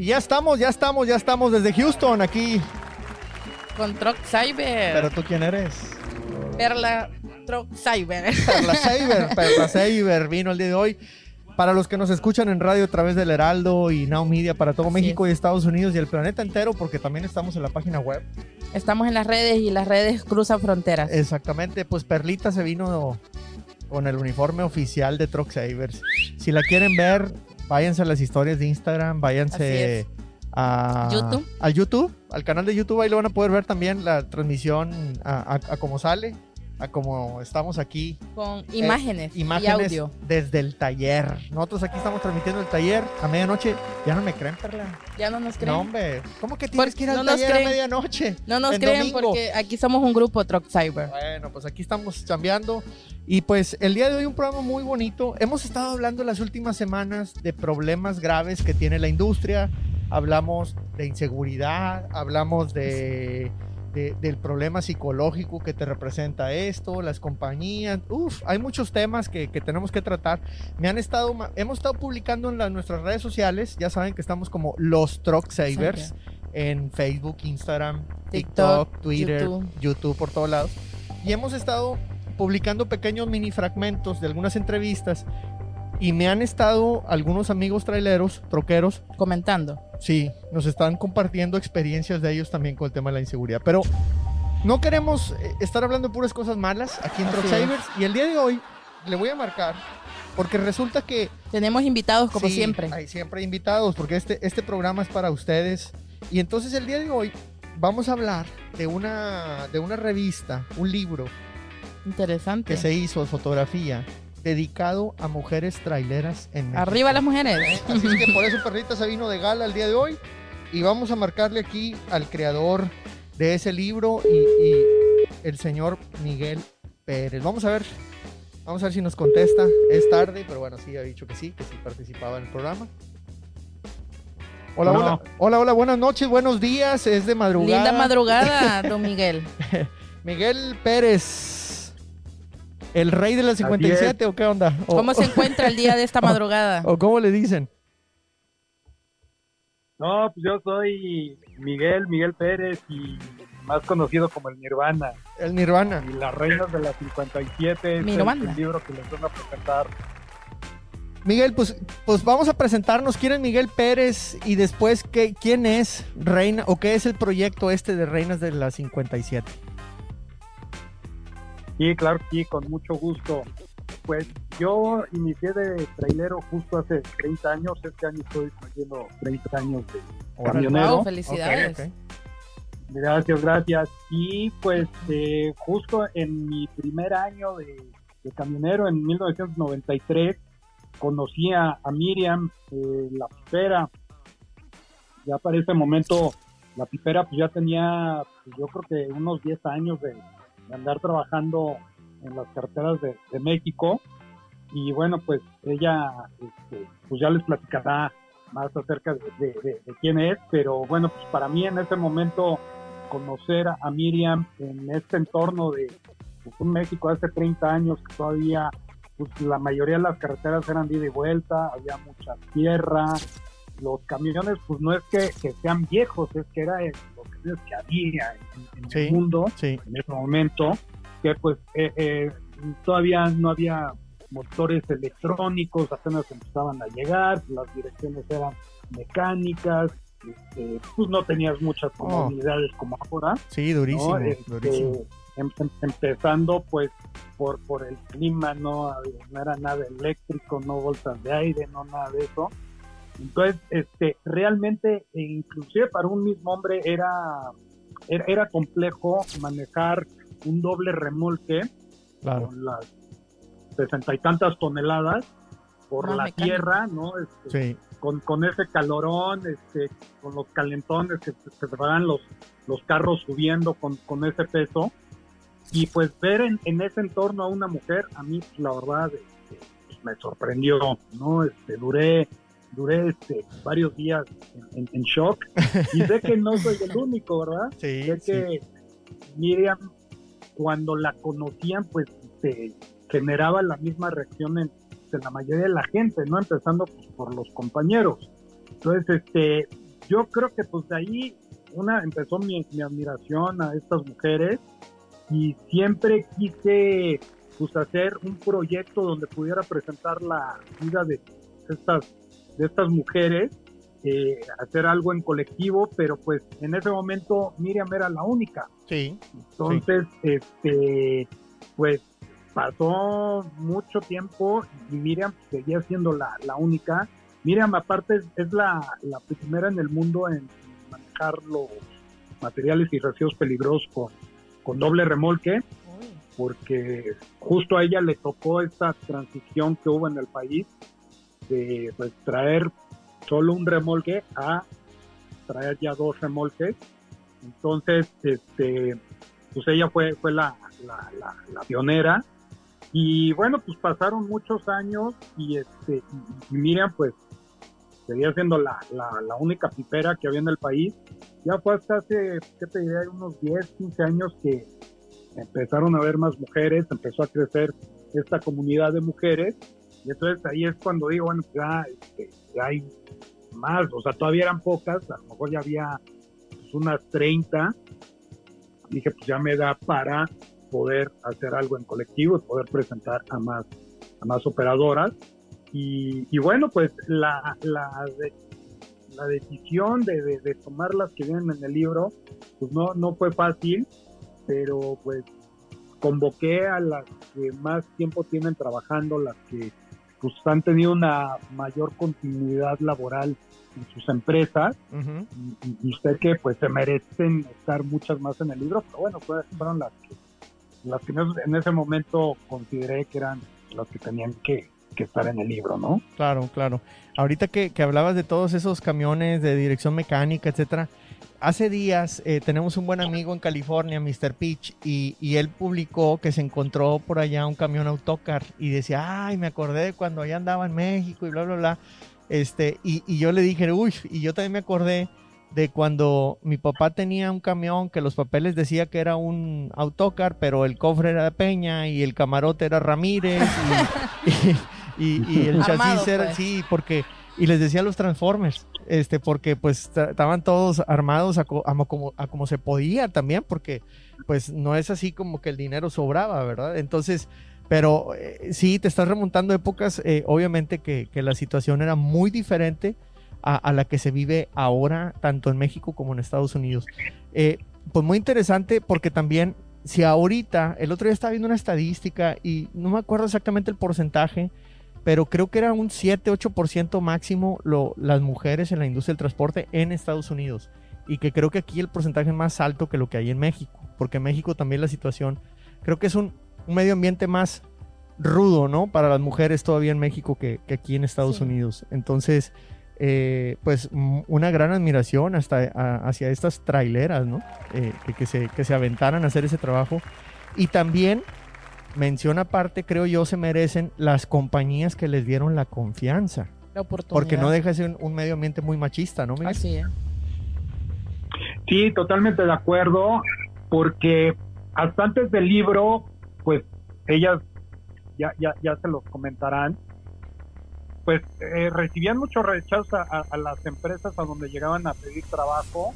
Y ya estamos, ya estamos, ya estamos desde Houston aquí. Con Truck Cyber. Pero tú quién eres? Perla Truck Cyber. Perla Cyber, Perla Cyber vino el día de hoy. Para los que nos escuchan en radio a través del Heraldo y Now Media para todo México y Estados Unidos y el planeta entero, porque también estamos en la página web. Estamos en las redes y las redes cruzan fronteras. Exactamente, pues Perlita se vino con el uniforme oficial de Truck Savers. Si la quieren ver, váyanse a las historias de Instagram, váyanse a YouTube. al YouTube, al canal de YouTube, ahí lo van a poder ver también la transmisión a, a, a cómo sale, a cómo estamos aquí. Con imágenes, Eh, imágenes y audio. desde el taller. Nosotros aquí estamos transmitiendo el taller a medianoche. Ya no me creen, Perla. Ya no nos creen. No, hombre. ¿Cómo que tienes que ir al no taller a creen. medianoche? No nos en creen domingo? porque aquí somos un grupo Truck Cyber. Bueno, pues aquí estamos chambeando. Y pues el día de hoy un programa muy bonito. Hemos estado hablando las últimas semanas de problemas graves que tiene la industria. Hablamos de inseguridad, hablamos de, de- del problema psicológico que te representa esto, las compañías. Uf, hay muchos temas que, que tenemos que tratar. Me han estado, hemos estado publicando en las- nuestras redes sociales. Ya saben que estamos como los Truck Savers en Facebook, Instagram, TikTok, TikTok, Twitter, YouTube. YouTube por todos lados. Y hemos estado publicando pequeños mini fragmentos de algunas entrevistas y me han estado algunos amigos traileros, troqueros, Comentando. sí, nos están compartiendo experiencias de ellos también con el tema de la inseguridad. Pero no queremos eh, estar hablando de puras cosas malas aquí en. Savers y el día de hoy le voy a marcar porque resulta que Tenemos invitados como Sí, siempre. Hay siempre invitados porque este, este programa es para ustedes. Y entonces el día de hoy vamos a hablar de una, de una revista, un libro Interesante. que se hizo de fotografía dedicado a mujeres traileras en México. Arriba las mujeres. Así es que por eso Perrita se vino de gala el día de hoy y vamos a marcarle aquí al creador de ese libro y, y el señor Miguel Pérez. Vamos a ver, vamos a ver si nos contesta. Es tarde, pero bueno, sí ha dicho que sí, que sí participaba en el programa. Hola, hola, hola, hola, buenas noches, buenos días, es de madrugada. Linda madrugada, don Miguel. Miguel Pérez, el rey de las Así 57 o qué onda? O- ¿Cómo se encuentra el día de esta madrugada? o cómo le dicen? No, pues yo soy Miguel, Miguel Pérez y más conocido como el Nirvana. El Nirvana. Y las reinas de las 57 es el, Nirvana. el libro que les van a presentar. Miguel, pues, pues vamos a presentarnos. ¿Quién es Miguel Pérez? Y después, ¿qué, ¿quién es Reina o qué es el proyecto este de Reinas de las 57? Sí, claro sí, con mucho gusto. Pues yo inicié de trailero justo hace 30 años. Este año estoy cumpliendo 30 años de camionero. Wow, felicidades. Gracias, gracias. Y pues eh, justo en mi primer año de, de camionero, en 1993, conocí a, a Miriam, eh, la pipera. Ya para ese momento, la pipera pues ya tenía, pues, yo creo que unos 10 años de, andar trabajando en las carreteras de, México. Y bueno, pues ella, este, pues ya les platicará más acerca de, quién es, pero bueno, pues para mí en ese momento conocer a Miriam en este entorno de pues, México hace 30 años que todavía pues, la mayoría de las carreteras eran de ida y vuelta, había mucha tierra, los camiones pues no es que, que sean viejos, es que era los camiones que había en, en Sí. el mundo Sí, en ese momento, que pues eh, eh, todavía no había motores electrónicos, apenas empezaban a llegar, las direcciones eran mecánicas, este, pues no tenías muchas Oh. comodidades como ahora, sí, durísimo, ¿no? Este, durísimo. em- em- empezando pues por, por el clima, no, no era nada eléctrico, no bolsas de aire, no nada de eso. Entonces, este, realmente, e inclusive para un mismo hombre era, era, era complejo manejar un doble remolque Claro. con las sesenta y tantas toneladas por la tierra, ¿no? Este, Sí, con, con ese calorón, este, con los calentones que se, se van los, los carros subiendo con, con ese peso. Y pues ver en, en ese entorno a una mujer, a mí la verdad este, pues, me sorprendió, ¿no? Este, duré, duré este, varios días en, en- en shock y sé que no soy el único, ¿verdad? sí, sé sí. que Miriam, cuando la conocían, pues se generaba la misma reacción en, en la mayoría de la gente, ¿no? Empezando pues, por los compañeros. Entonces, este, yo creo que pues de ahí una empezó mi, mi admiración a estas mujeres y siempre quise pues hacer un proyecto donde pudiera presentar la vida de estas de estas mujeres eh, hacer algo en colectivo pero pues en ese momento Miriam era la única. Sí. entonces este pues pasó mucho tiempo y Miriam seguía siendo la, la única. Miriam aparte es, es la, la primera en el mundo en manejar los materiales y residuos peligrosos con, con doble remolque porque justo a ella le tocó esta transición que hubo en el país de pues, traer solo un remolque a traer ya dos remolques. Entonces, este, pues ella fue, fue la, la, la, pionera. Y bueno, pues pasaron muchos años y, este, y, Miriam pues seguía siendo la, la, la única pipera que había en el país. Ya fue hasta hace, ¿qué te diré? Unos 10, 15 años que empezaron a haber más mujeres, empezó a crecer esta comunidad de mujeres y entonces ahí es cuando digo, bueno, ya, este, ya hay más, o sea, todavía eran pocas, a lo mejor ya había pues, unas 30, dije, pues ya me da para poder hacer algo en colectivo y poder presentar a más, a más operadoras. Y, y bueno, pues la, la, la decisión de, de, de, tomar las que vienen en el libro, pues no, no fue fácil, pero pues convoqué a las que más tiempo tienen trabajando, las que pues han tenido una mayor continuidad laboral en sus empresas uh -huh. y, y, sé que pues se merecen estar muchas más en el libro, pero bueno, fueron las que las que en ese momento consideré que eran las que tenían que, que estar en el libro, ¿no? Claro, claro. Ahorita que, que hablabas de todos esos camiones de dirección mecánica, etcétera, hace días eh, tenemos un buen amigo en California, Mr. Peach, y, y, él publicó que se encontró por allá un camión autocar y decía, ay, me acordé de cuando allá andaba en México y bla, bla, bla. Este, y, y yo le dije, uy, y yo también me acordé de cuando mi papá tenía un camión que los papeles decía que era un autocar, pero el cofre era de Peña y el camarote era Ramírez y, el chasis Armado, era, pues. sí, porque y les decía los Transformers, este, porque pues estaban todos armados a, a, a, como, a, como, se podía también, porque pues no es así como que el dinero sobraba, ¿verdad? Entonces, pero eh, sí, te estás remontando épocas, eh, obviamente que, que, la situación era muy diferente a, a, la que se vive ahora, tanto en México como en Estados Unidos. Eh, pues muy interesante porque también, si ahorita, el otro día estaba viendo una estadística y no me acuerdo exactamente el porcentaje, pero creo que era un 7-8% máximo lo, las mujeres en la industria del transporte en Estados Unidos. Y que creo que aquí el porcentaje es más alto que lo que hay en México, porque en México también la situación, creo que es un, un medio ambiente más rudo, ¿no? Para las mujeres todavía en México que, que aquí en Estados sí. Unidos. Entonces, eh, pues una gran admiración hasta a, hacia estas traileras, ¿no? Eh, que, que, se, que se aventaran a hacer ese trabajo. Y también mención aparte, creo yo, se merecen las compañías que les dieron la confianza. La oportunidad. Porque no deja de ser un, medio ambiente muy machista, ¿no? Miguel? Así es. Sí, totalmente de acuerdo, porque hasta antes del libro, pues ellas ya, ya, ya se los comentarán, pues eh, recibían mucho rechazo a, a, las empresas a donde llegaban a pedir trabajo,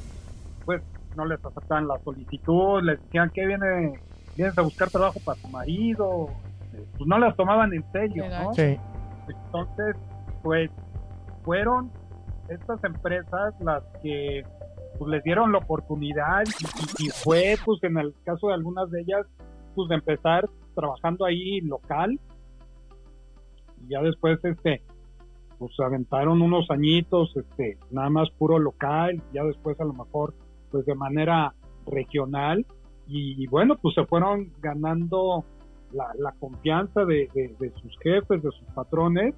pues no les aceptaban la solicitud, les decían que viene vienes a buscar trabajo para tu marido, pues no las tomaban en serio, ¿no? Sí. Entonces, pues fueron estas empresas las que pues les dieron la oportunidad y, y, fue pues en el caso de algunas de ellas pues de empezar trabajando ahí local y ya después este pues aventaron unos añitos este nada más puro local ya después a lo mejor pues de manera regional y bueno, pues se fueron ganando la, confianza de, de, sus jefes, de sus patrones,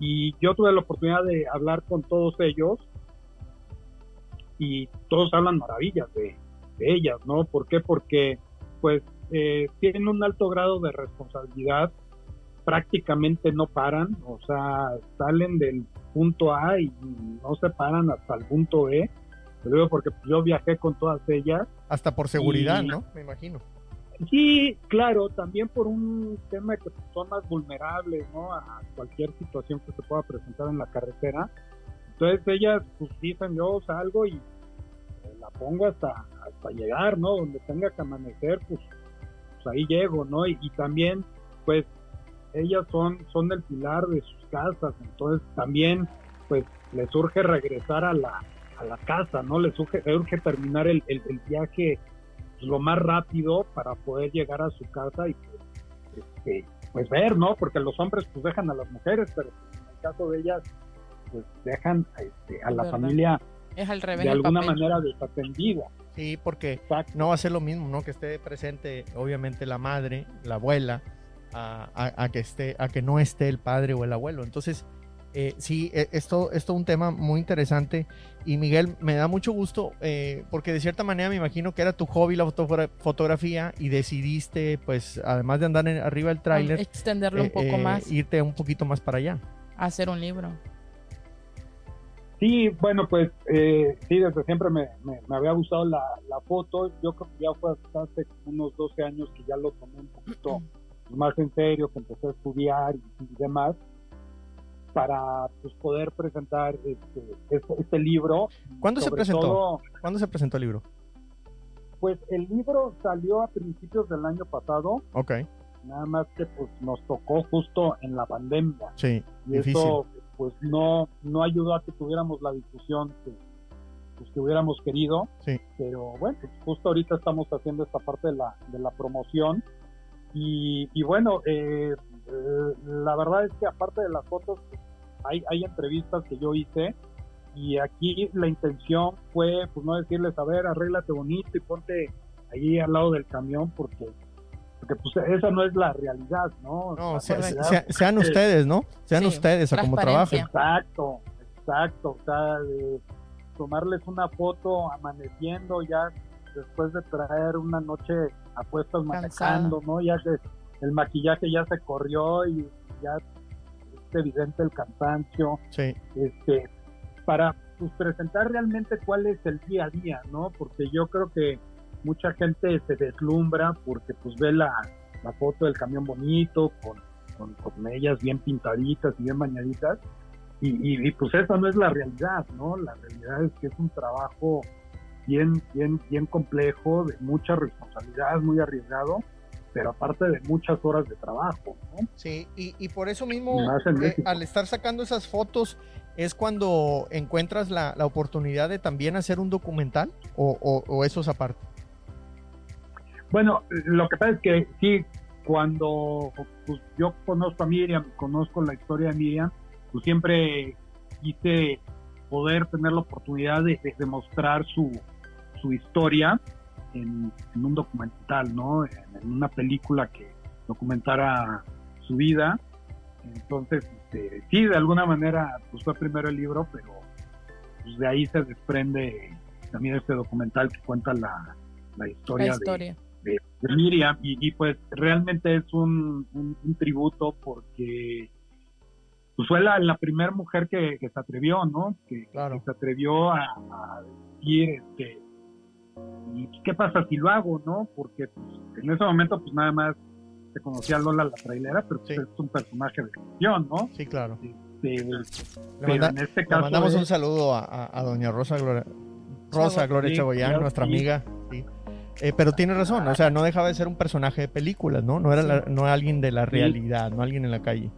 y yo tuve la oportunidad de hablar con todos ellos y todos hablan maravillas de, de ellas, ¿no? ¿Por qué? Porque pues eh, tienen un alto grado de responsabilidad, prácticamente no paran, o sea, salen del punto A y no se paran hasta el punto B te digo porque yo viajé con todas ellas. Hasta por seguridad, y, ¿no? Me imagino. Sí, claro, también por un tema de que son más vulnerables, ¿no? A cualquier situación que se pueda presentar en la carretera. Entonces ellas pues dicen yo salgo y la pongo hasta, hasta llegar, ¿no? Donde tenga que amanecer, pues, pues ahí llego, ¿no? Y, y también, pues, ellas son, son el pilar de sus casas, entonces también, pues, les urge regresar a la, a la casa, ¿no? Les urge, urge terminar el, el, el viaje pues, lo más rápido para poder llegar a su casa y pues, este, pues ver, ¿no? Porque los hombres pues dejan a las mujeres, pero en el caso de ellas pues dejan este, a la ¿Verdad? familia Es al revés. de alguna papel. manera desatendida. Sí, porque Exacto. no va a ser lo mismo, ¿no? Que esté presente, obviamente, la madre, la abuela, a, a- a que esté, a que no esté el padre o el abuelo. Entonces, eh, sí, eh, esto esto es un tema muy interesante. Y Miguel, me da mucho gusto, eh, porque de cierta manera me imagino que era tu hobby la fotogra- fotografía y decidiste, pues, además de andar en- arriba del tráiler, Extenderlo un eh, poco eh, más. irte un poquito más para allá. Hacer un libro. Sí, bueno, pues eh, sí, desde siempre me, me- me había gustado la, la foto. Yo creo que ya fue hasta hace unos 12 años que ya lo tomé un poquito más en serio, que empecé a estudiar y, y demás, para pues, poder presentar este, este, este libro. ¿Cuándo se presentó? todo, ¿Cuándo se presentó el libro? pues el libro salió a principios del año pasado, Ok, nada más que pues nos tocó justo en la pandemia. sí, y difícil. eso pues no no ayudó a que tuviéramos la difusión que, pues, que hubiéramos querido Sí. pero bueno pues, justo ahorita estamos haciendo esta parte de la de la promoción y, y bueno eh, eh, la verdad es que aparte de las fotos hay hay entrevistas que yo hice y aquí la intención fue pues no decirles a ver arréglate bonito y ponte ahí al lado del camión porque porque pues esa no es la realidad no No, La se- realidad se- sean ustedes, ¿no? Sean Sí, ustedes a como transparencia. trabajen. Exacto, exacto. O sea, de tomarles una foto amaneciendo ya después de traer una noche a puestas manejando, ¿no? Ya que el maquillaje ya se corrió y ya evidente el cansancio, Sí, este, para pues, presentar realmente cuál es el día a día, ¿no? Porque yo creo que mucha gente se deslumbra porque pues ve la, la foto del camión bonito, con, con, con ellas bien pintaditas y bien bañaditas, y, y, y, pues esa no es la realidad, ¿no? La realidad es que es un trabajo bien, bien, bien complejo, de mucha responsabilidad, muy arriesgado, pero aparte de muchas horas de trabajo, ¿no? sí, y, y por eso mismo, eh, al estar sacando esas fotos, es cuando encuentras la, la oportunidad de también hacer un documental, o, o, o eso es aparte. Bueno, lo que pasa es que sí, cuando pues, yo conozco a Miriam, conozco la historia de Miriam, pues siempre quise poder tener la oportunidad de, de, de mostrar su, su historia en, en, un documental, ¿no? En, en, una película que documentara su vida. Entonces, este, sí, de alguna manera, pues fue primero el libro, pero pues, de ahí se desprende también este documental que cuenta la, la historia, la historia. De, de, de, Miriam y, y, pues realmente es un, un, un tributo porque pues fue la, la primera mujer que, que, se atrevió, ¿no? Que, claro. que se atrevió a, a, decir, este, ¿y qué pasa si lo hago, no? Porque pues, en ese momento pues nada más se conocía a Lola la trailera, pero pues, sí. es un personaje de ficción, ¿no? Sí, claro. Este, le, manda, en este caso le mandamos es, un saludo a, a, a doña Rosa Gloria, Rosa Gloria sí, Chagoyán, claro, nuestra sí. amiga. Sí. Eh, pero tiene razón, o sea, no dejaba de ser un personaje de películas, ¿no? No era la, no alguien de la realidad, no alguien en la calle.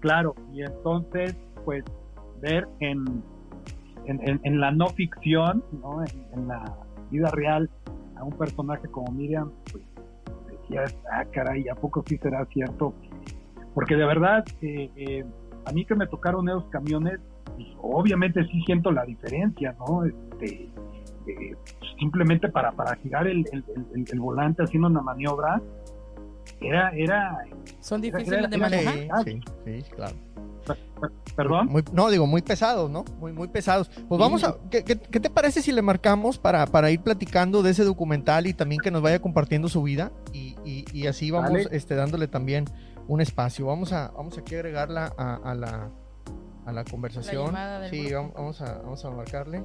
Claro, y entonces, pues, ver en, en, en, en la no ficción, ¿no? En, la vida real, a un personaje como Miriam, pues, decía, ah, caray, ¿a poco sí será cierto? Porque de verdad, eh, eh, a mí que me tocaron esos camiones, pues, obviamente sí siento la diferencia, ¿no? Este, eh, simplemente para, para girar el, el, el, el, volante haciendo una maniobra, era... era Son difíciles era, era, de manejar. Sí, sí, claro. Perdón. Muy, no, digo, muy pesados, ¿no? Muy, muy pesados. Pues vamos a. ¿qué, qué, qué te parece si le marcamos para, para, ir platicando de ese documental y también que nos vaya compartiendo su vida? Y, y, y así vamos vale. este, dándole también un espacio. Vamos a vamos aquí a agregarla a, a la, a la conversación. La sí, grupo. vamos a, vamos a marcarle.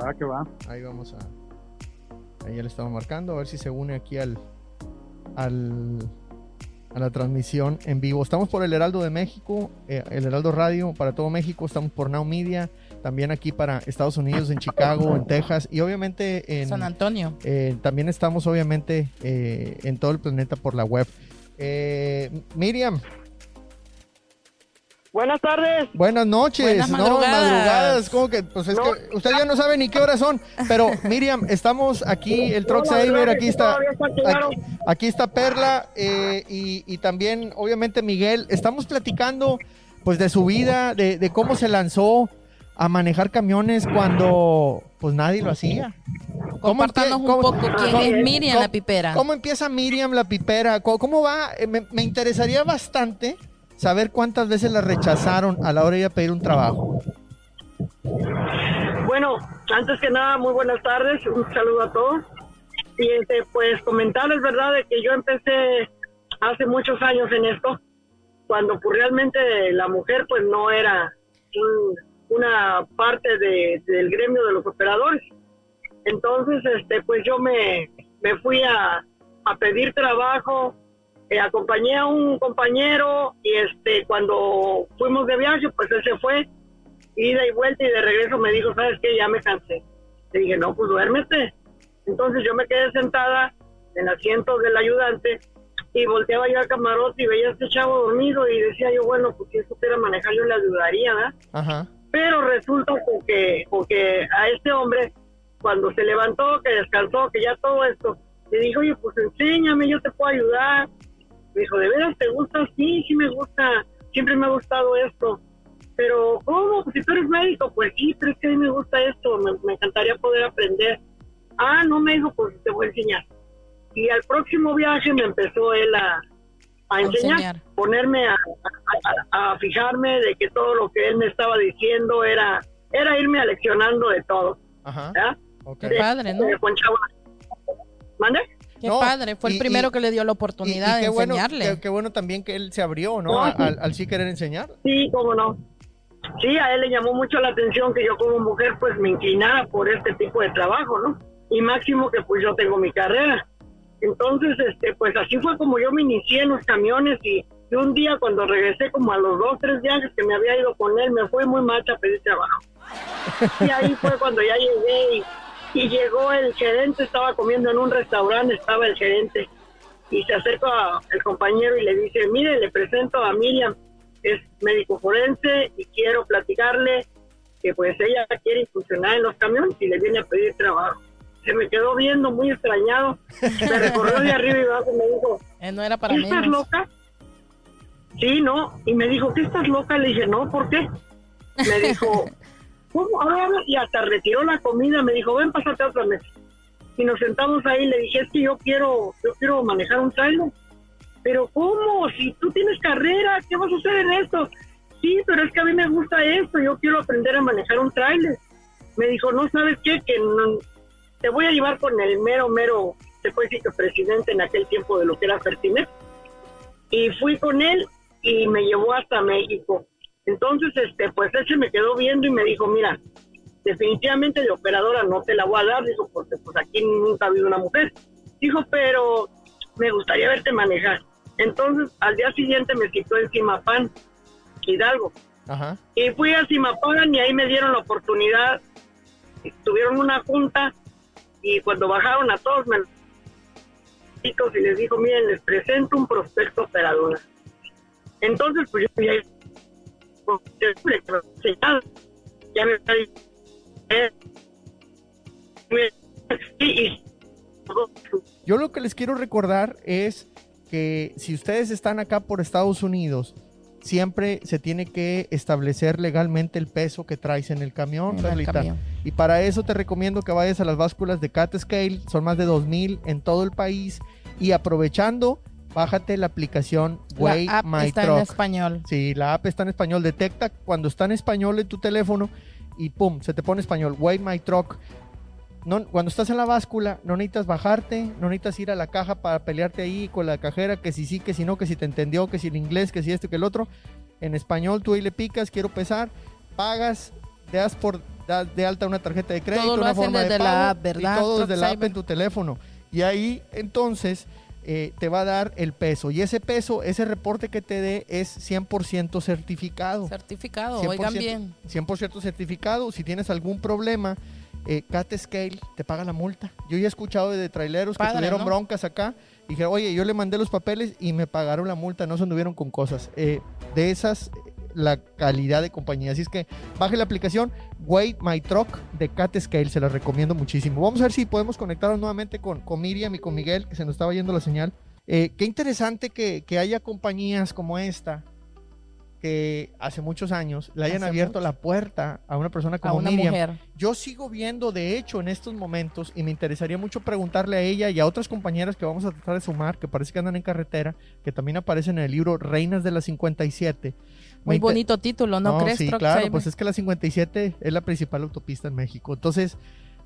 Va que va. Ahí vamos a. Ahí ya le estamos marcando, a ver si se une aquí al. al a la transmisión en vivo. Estamos por el Heraldo de México, eh, el Heraldo Radio para todo México, estamos por Now Media, también aquí para Estados Unidos, en Chicago, en Texas y obviamente en San Antonio. eh, también estamos obviamente eh, en todo el planeta por la web. Eh, Miriam, Buenas tardes. buenas noches. Buenas no, madrugadas. madrugadas. ¿Cómo que? Pues es No. que usted ya no sabe ni qué horas son. Pero Miriam, estamos aquí, el Truck Saver, aquí está. Aquí, aquí está Perla eh, y, y también, obviamente, Miguel. Estamos platicando, pues, de su vida, de, de cómo se lanzó a manejar camiones cuando, pues, nadie lo hacía. ¿Cómo Compártanos empie- un cómo- poco quién es Miriam la pipera. ¿Cómo empieza Miriam la pipera? ¿Cómo, cómo va? Eh, Me, me interesaría bastante saber cuántas veces la rechazaron a la hora de ir a pedir un trabajo. Bueno, antes que nada, muy buenas tardes, un saludo a todos. Y este, pues comentarles, ¿verdad?, de que yo empecé hace muchos años en esto, cuando pues realmente la mujer pues no era un- una parte de- del gremio de los operadores. Entonces, este, pues yo me, me fui a, a pedir trabajo, eh, acompañé a un compañero y este, cuando fuimos de viaje, pues él se fue ida y vuelta y de regreso me dijo, ¿sabes qué? Ya me cansé. Le dije, no, pues duérmete. Entonces yo me quedé sentada en el asiento del ayudante y volteaba yo al camarote y veía a este chavo dormido y decía yo, bueno, pues si él supiera manejar yo le ayudaría, ¿verdad? Ajá. Pero resulta que, con que a este hombre, cuando se levantó, que descansó, que ya todo esto, le dijo, oye, pues enséñame, yo te puedo ayudar. Me dijo, ¿de veras te gusta? Sí, sí me gusta, siempre me ha gustado esto. Pero, ¿cómo? Pues si tú eres médico, pues sí, pero es que a mí me gusta esto, me, me encantaría poder aprender. Ah, no, me dijo, pues te voy a enseñar. Y al próximo viaje me empezó él a, a enseñar, enseñar. ponerme a, a- a- a fijarme de que todo lo que él me estaba diciendo era, era irme aleccionando de todo. Ajá. ¿verdad? ok. Qué padre, ¿no? De. ¿Mande? Qué No, padre, fue y- el primero y- que le dio la oportunidad y qué de bueno, enseñarle. qué, qué bueno también que él se abrió, ¿no? Al, al sí querer enseñar. Sí, cómo no. Sí, a él le llamó mucho la atención que yo como mujer pues me inclinara por este tipo de trabajo, ¿no? Y máximo que pues yo tengo mi carrera. Entonces, este, pues así fue como yo me inicié en los camiones y, y un día cuando regresé como a los dos, tres viajes que me había ido con él, me fue muy mal a pedir trabajo. Y ahí fue cuando ya llegué y, y llegó el gerente, estaba comiendo en un restaurante, estaba el gerente y se acerca el compañero y le dice, mire, le presento a Miriam, es médico forense y quiero platicarle que pues ella quiere incursionar en los camiones y le viene a pedir trabajo. Se me quedó viendo muy extrañado, me recorrió de arriba y abajo y me dijo, Eh, no era para ¿qué mí. estás loca? Sí, no. Y me dijo, ¿qué estás loca? Le dije, no, ¿por qué? Me dijo, ¿cómo? A ver, a ver. Y hasta retiró la comida. Me dijo, ven, pásate a otra mesa. Y nos sentamos ahí. Le dije, es que yo quiero, yo quiero manejar un trailer. Pero ¿cómo? Si tú tienes carrera, ¿qué vas a hacer en esto? Sí, pero es que a mí me gusta esto. Yo quiero aprender a manejar un trailer. Me dijo, no sabes qué, que te voy a llevar con el mero, mero, se puede decir que presidente en aquel tiempo de lo que era Fertinet. Y fui con él y me llevó hasta México. Entonces, este, pues él se me quedó viendo y me dijo, mira, definitivamente de operadora no te la voy a dar, dijo, porque pues aquí nunca ha habido una mujer. Dijo, pero me gustaría verte manejar. Entonces, al día siguiente me citó en Simapán, Hidalgo. Ajá. Y fui a Simapán y ahí me dieron la oportunidad. Tuvieron una junta y cuando bajaron a todos me y les dijo, miren, les presento un prospecto operadora. Entonces, pues yo ya, ya me Yo lo que les quiero recordar es que si ustedes están acá por Estados Unidos, siempre se tiene que establecer legalmente el peso que traes en el camión, En el camión. Y para eso te recomiendo que vayas a las básculas de Cat Scale, son más de 2000 en todo el país. Y aprovechando, bájate la aplicación Way La app My está en Truck. español. Sí, la app está en español. Detecta cuando está en español en tu teléfono y pum, se te pone español. Way My Truck. No, cuando estás en la báscula, no necesitas bajarte, no necesitas ir a la caja para pelearte ahí con la cajera, que si sí, que si no, que si te entendió, que si el inglés, que si esto, que el otro. En español tú ahí le picas, quiero pesar, pagas, te das por de alta una tarjeta de crédito, Todo lo una hacen forma de desde la pago, app, ¿verdad? Y todo desde la app en tu teléfono. Y ahí entonces eh, te va a dar el peso. Y ese peso, ese reporte que te dé es 100% certificado. Certificado, 100%, oigan bien. 100% certificado. Si tienes algún problema, eh, Cat Scale te paga la multa. Yo ya he escuchado de traileros que tuvieron ¿no? broncas acá. Y dije, oye, yo le mandé los papeles y me pagaron la multa, no se anduvieron con cosas. Eh, de esas, la calidad de compañía. Así es que baje la aplicación Wait My Truck de Cat Scale, se la recomiendo muchísimo. Vamos a ver si podemos conectarnos nuevamente con, con Miriam y con Miguel, que se nos estaba yendo la señal. Eh, qué interesante que, que haya compañías como esta que hace muchos años le hayan Hace abierto mucho. la puerta a una persona A como una Miriam. mujer. Yo sigo viendo, de hecho, en estos momentos, y me interesaría mucho preguntarle a ella y a otras compañeras que vamos a tratar de sumar, que parece que andan en carretera, que también aparecen en el libro Reinas de la 57. Muy bonito título, ¿no, crees, Sí, claro, pues es que la 57 es la principal autopista en México. Entonces,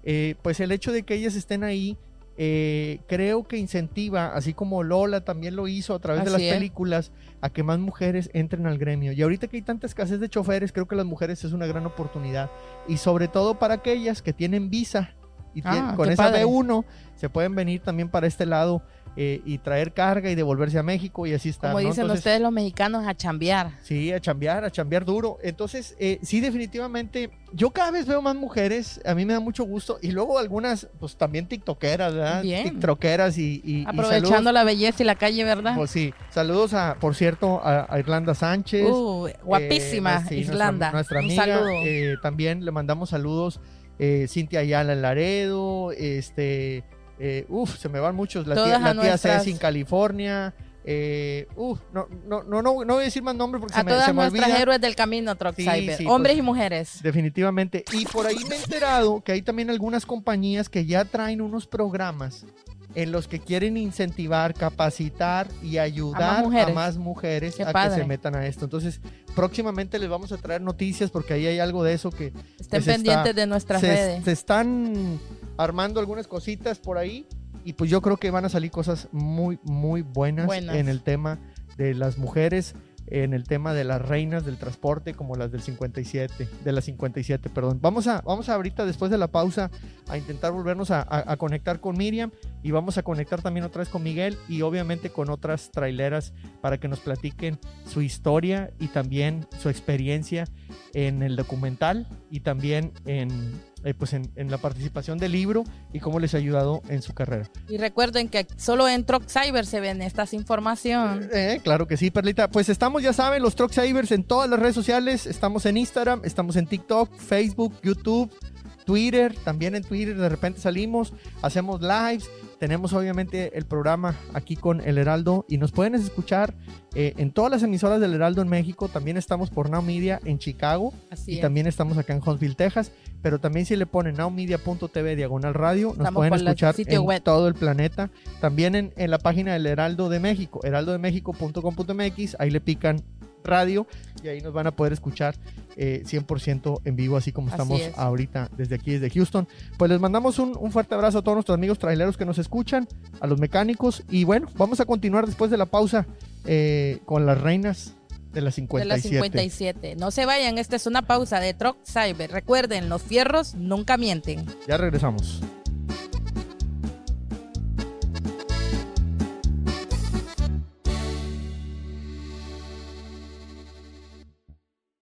eh, pues el hecho de que ellas estén ahí, eh, creo que incentiva, así como Lola también lo hizo a través de las es. películas, a que más mujeres entren al gremio. Y ahorita que hay tanta escasez de choferes, creo que las mujeres es una gran oportunidad. Y sobre todo para aquellas que tienen visa y Ah, con esa padre. B1 se pueden venir también para este lado eh, y traer carga y devolverse a México y así está. Como ¿no? dicen Entonces, ustedes los mexicanos, a chambear. Sí, a chambear, a chambear duro. Entonces, eh, sí, definitivamente, yo cada vez veo más mujeres, a mí me da mucho gusto, y luego algunas, pues también tiktokeras, ¿verdad? Bien. Tiktokeras y, y, y Aprovechando saludos. la belleza y la calle, ¿verdad? Pues sí, saludos a, por cierto, a, a Irlanda Sánchez. Uh, guapísima, Eh, sí, nuestra-. Nuestra, Un amiga. saludo. eh, también le mandamos saludos. Eh, Cintia Ayala en Laredo. Este. eh, uf, se me van muchos. La Todas tía, la tía nuestras- Ceci en California. Eh, uf, no, no, no, no, no voy a decir más nombres porque a se me, todas se me nuestras olvida. héroes del camino, Truck Sí, Cyber. sí, Hombres pues. y mujeres. Definitivamente. Y por ahí me he enterado que hay también algunas compañías que ya traen unos programas en los que quieren incentivar, capacitar y ayudar a más mujeres. a que se metan a esto. Entonces, próximamente les vamos a traer noticias porque ahí hay algo de eso que Estén está- pendientes de nuestras se, redes. se están armando algunas cositas por ahí y pues yo creo que van a salir cosas muy, muy buenas, Buenas. en el tema de las mujeres, en el tema de las reinas del transporte como las del 57, de las 57, perdón. Vamos a, vamos a ahorita después de la pausa a intentar volvernos a, a- a conectar con Miriam y vamos a conectar también otra vez con Miguel y obviamente con otras traileras para que nos platiquen su historia y también su experiencia en el documental y también en, eh, pues en, en la participación del libro y cómo les ha ayudado en su carrera. Y recuerden que solo en Truck Cyber se ven estas información. Eh, claro que sí, Perlita. Pues estamos, ya saben, los Truck Savers en todas las redes sociales. Estamos en Instagram, estamos en TikTok, Facebook, YouTube, Twitter. También en Twitter de repente salimos, hacemos lives. Tenemos obviamente el programa aquí con El Heraldo y nos pueden escuchar eh, en todas las emisoras del Heraldo en México. También estamos por Now Media en Chicago Así y es. también estamos acá en Huntsville, Texas. Pero también si le ponen nowmedia.tv diagonal radio, nos Estamos pueden escuchar en web. todo el planeta. También en, en la página del Heraldo de México, heraldodemexico.com.mx, ahí le pican radio y ahí nos van a poder escuchar eh, 100% en vivo, así como Así estamos es. ahorita desde aquí, desde Houston. Pues les mandamos un, un fuerte abrazo a todos nuestros amigos traileros que nos escuchan, a los mecánicos y bueno, vamos a continuar después de la pausa eh, con las reinas de las De 57. las 57. No se vayan, esta es una pausa de Truck Cyber. Recuerden, los fierros nunca mienten. Ya regresamos.